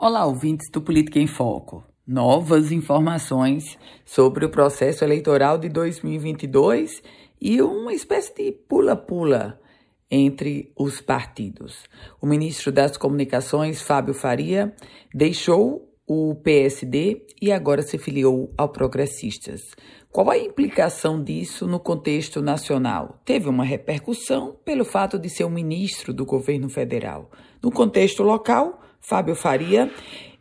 Olá, ouvintes do Política em Foco. Novas informações sobre o processo eleitoral de 2022 e uma espécie de pula-pula entre os partidos. O ministro das Comunicações, Fábio Faria, deixou o PSD e agora se filiou ao Progressistas. Qual a implicação disso no contexto nacional? Teve uma repercussão pelo fato de ser um ministro do governo federal. No contexto local, Fábio Faria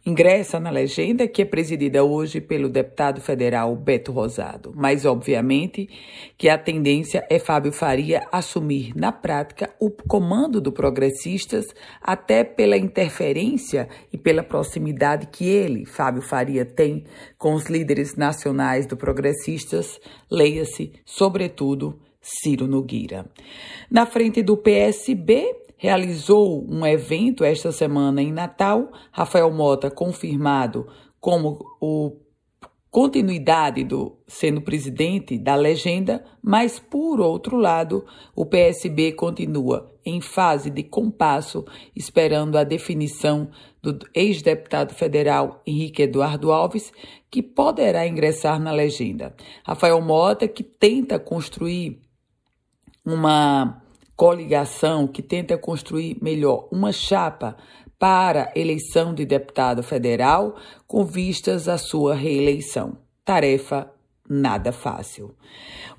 ingressa na legenda que é presidida hoje pelo deputado federal Beto Rosado. Mas, obviamente, que a tendência é Fábio Faria assumir na prática o comando do Progressistas, até pela interferência e pela proximidade que ele, Fábio Faria, tem com os líderes nacionais do Progressistas, leia-se, sobretudo, Ciro Nogueira. Na frente do PSB, realizou um evento esta semana em Natal. Rafael Mota confirmado como o continuidade do sendo presidente da legenda, mas por outro lado, o PSB continua em fase de compasso, esperando a definição do ex-deputado federal Henrique Eduardo Alves, que poderá ingressar na legenda. Rafael Mota, que tenta construir uma coligação que tenta construir melhor uma chapa para eleição de deputado federal com vistas à sua reeleição. Tarefa nada fácil.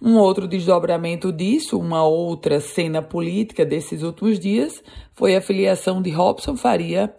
Um outro desdobramento disso, uma outra cena política desses últimos dias, foi a filiação de Robson Faria,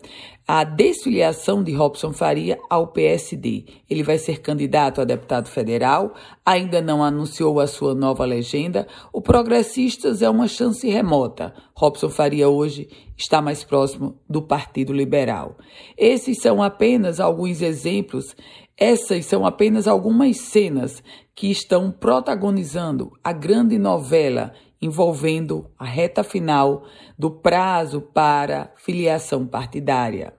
a desfiliação de Robson Faria ao PSD. Ele vai ser candidato a deputado federal, ainda não anunciou a sua nova legenda. O Progressistas é uma chance remota. Robson Faria hoje está mais próximo do Partido Liberal. Esses são apenas alguns exemplos essas são apenas algumas cenas que estão protagonizando a grande novela envolvendo a reta final do prazo para filiação partidária.